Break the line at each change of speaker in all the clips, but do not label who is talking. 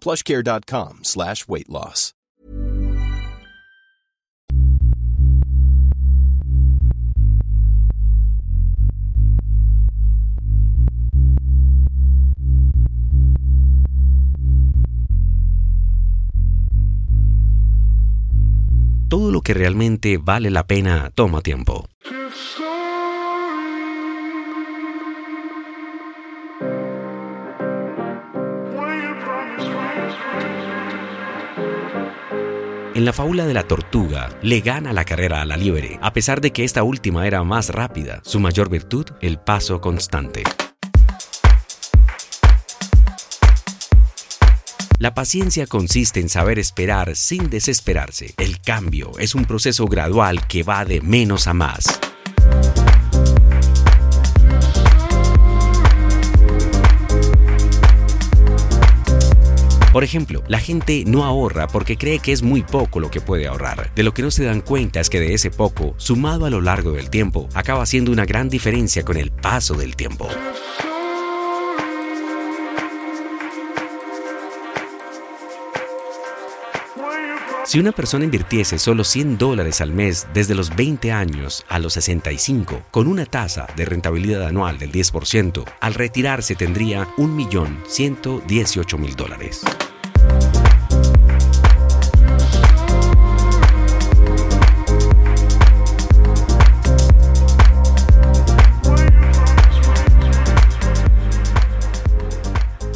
plushcare.com slash weight loss.
Todo lo que realmente vale la pena toma tiempo. En la fábula de la tortuga, le gana la carrera a la liebre, a pesar de que esta última era más rápida. Su mayor virtud, el paso constante. La paciencia consiste en saber esperar sin desesperarse. El cambio es un proceso gradual que va de menos a más. Por ejemplo, la gente no ahorra porque cree que es muy poco lo que puede ahorrar. De lo que no se dan cuenta es que de ese poco, sumado a lo largo del tiempo, acaba siendo una gran diferencia con el paso del tiempo. Si una persona invirtiese solo 100 dólares al mes desde los 20 años a los 65, con una tasa de rentabilidad anual del 10%, al retirarse tendría 1.118.000 dólares.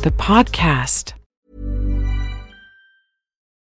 The podcast.